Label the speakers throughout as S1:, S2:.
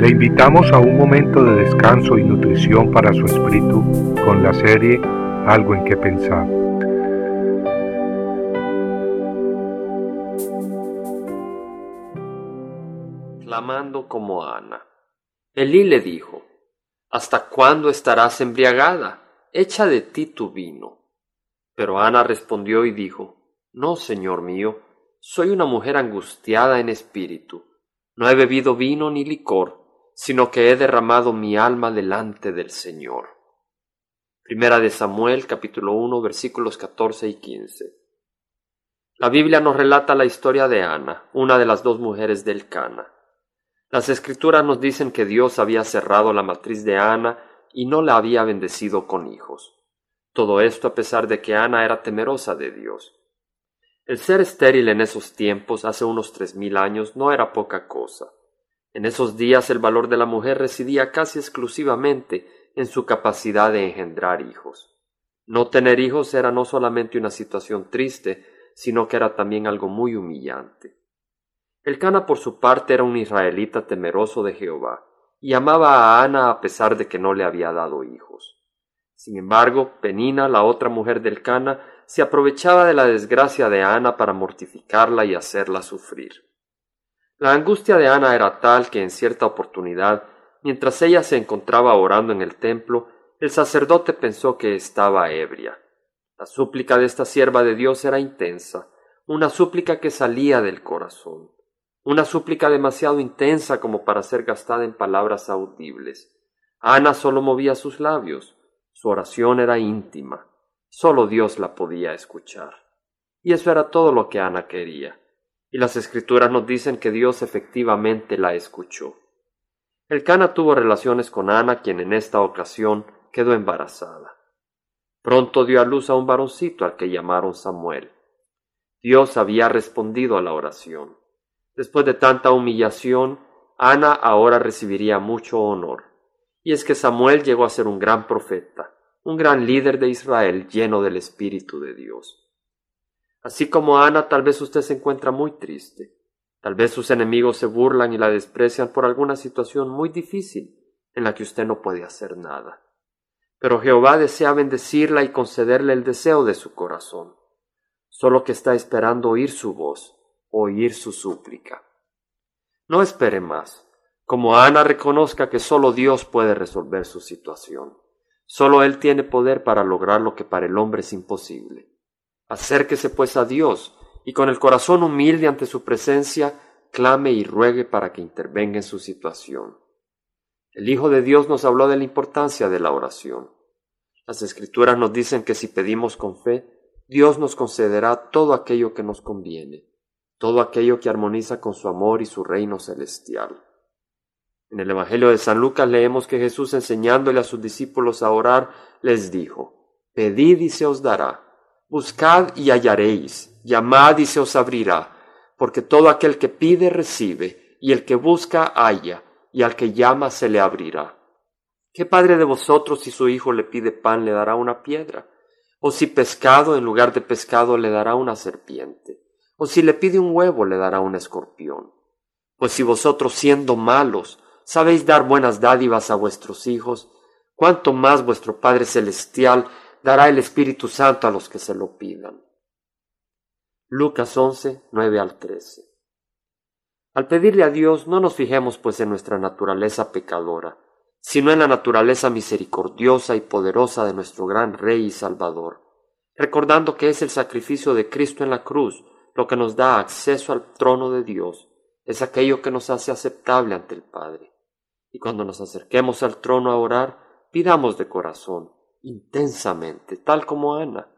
S1: Le invitamos a un momento de descanso y nutrición para su espíritu con la serie Algo en que pensar.
S2: Clamando como Ana. Elí le dijo, ¿Hasta cuándo estarás embriagada? Echa de ti tu vino. Pero Ana respondió y dijo, No, señor mío, soy una mujer angustiada en espíritu. No he bebido vino ni licor sino que he derramado mi alma delante del Señor. Primera de Samuel capítulo 1 versículos 14 y 15. La Biblia nos relata la historia de Ana, una de las dos mujeres del Cana. Las escrituras nos dicen que Dios había cerrado la matriz de Ana y no la había bendecido con hijos. Todo esto a pesar de que Ana era temerosa de Dios. El ser estéril en esos tiempos, hace unos tres mil años, no era poca cosa. En esos días el valor de la mujer residía casi exclusivamente en su capacidad de engendrar hijos. No tener hijos era no solamente una situación triste, sino que era también algo muy humillante. El Cana por su parte era un israelita temeroso de Jehová, y amaba a Ana a pesar de que no le había dado hijos. Sin embargo, Penina, la otra mujer del Cana, se aprovechaba de la desgracia de Ana para mortificarla y hacerla sufrir. La angustia de Ana era tal que en cierta oportunidad, mientras ella se encontraba orando en el templo, el sacerdote pensó que estaba ebria. La súplica de esta sierva de Dios era intensa, una súplica que salía del corazón, una súplica demasiado intensa como para ser gastada en palabras audibles. Ana solo movía sus labios, su oración era íntima, solo Dios la podía escuchar. Y eso era todo lo que Ana quería y las escrituras nos dicen que Dios efectivamente la escuchó. El Cana tuvo relaciones con Ana, quien en esta ocasión quedó embarazada. Pronto dio a luz a un varoncito al que llamaron Samuel. Dios había respondido a la oración. Después de tanta humillación, Ana ahora recibiría mucho honor. Y es que Samuel llegó a ser un gran profeta, un gran líder de Israel lleno del Espíritu de Dios. Así como Ana, tal vez usted se encuentra muy triste. Tal vez sus enemigos se burlan y la desprecian por alguna situación muy difícil en la que usted no puede hacer nada. Pero Jehová desea bendecirla y concederle el deseo de su corazón, solo que está esperando oír su voz, oír su súplica. No espere más. Como Ana reconozca que solo Dios puede resolver su situación. Solo Él tiene poder para lograr lo que para el hombre es imposible. Acérquese pues a Dios y con el corazón humilde ante su presencia, clame y ruegue para que intervenga en su situación. El Hijo de Dios nos habló de la importancia de la oración. Las escrituras nos dicen que si pedimos con fe, Dios nos concederá todo aquello que nos conviene, todo aquello que armoniza con su amor y su reino celestial. En el Evangelio de San Lucas leemos que Jesús enseñándole a sus discípulos a orar, les dijo, Pedid y se os dará Buscad y hallaréis, llamad y se os abrirá, porque todo aquel que pide recibe, y el que busca halla, y al que llama se le abrirá. ¿Qué padre de vosotros si su hijo le pide pan le dará una piedra? ¿O si pescado en lugar de pescado le dará una serpiente? ¿O si le pide un huevo le dará un escorpión? Pues si vosotros siendo malos sabéis dar buenas dádivas a vuestros hijos, cuánto más vuestro Padre Celestial dará el Espíritu Santo a los que se lo pidan. Lucas 11, 9 al 13. Al pedirle a Dios no nos fijemos pues en nuestra naturaleza pecadora, sino en la naturaleza misericordiosa y poderosa de nuestro gran Rey y Salvador, recordando que es el sacrificio de Cristo en la cruz lo que nos da acceso al trono de Dios, es aquello que nos hace aceptable ante el Padre. Y cuando nos acerquemos al trono a orar, pidamos de corazón, intensamente, tal como Ana.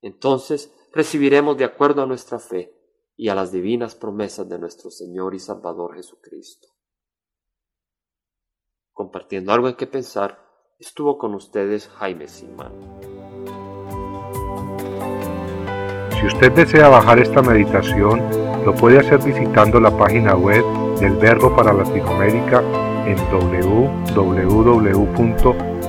S2: Entonces recibiremos de acuerdo a nuestra fe y a las divinas promesas de nuestro Señor y Salvador Jesucristo. Compartiendo algo en que pensar, estuvo con ustedes Jaime Simán.
S1: Si usted desea bajar esta meditación, lo puede hacer visitando la página web del Verbo para Latinoamérica en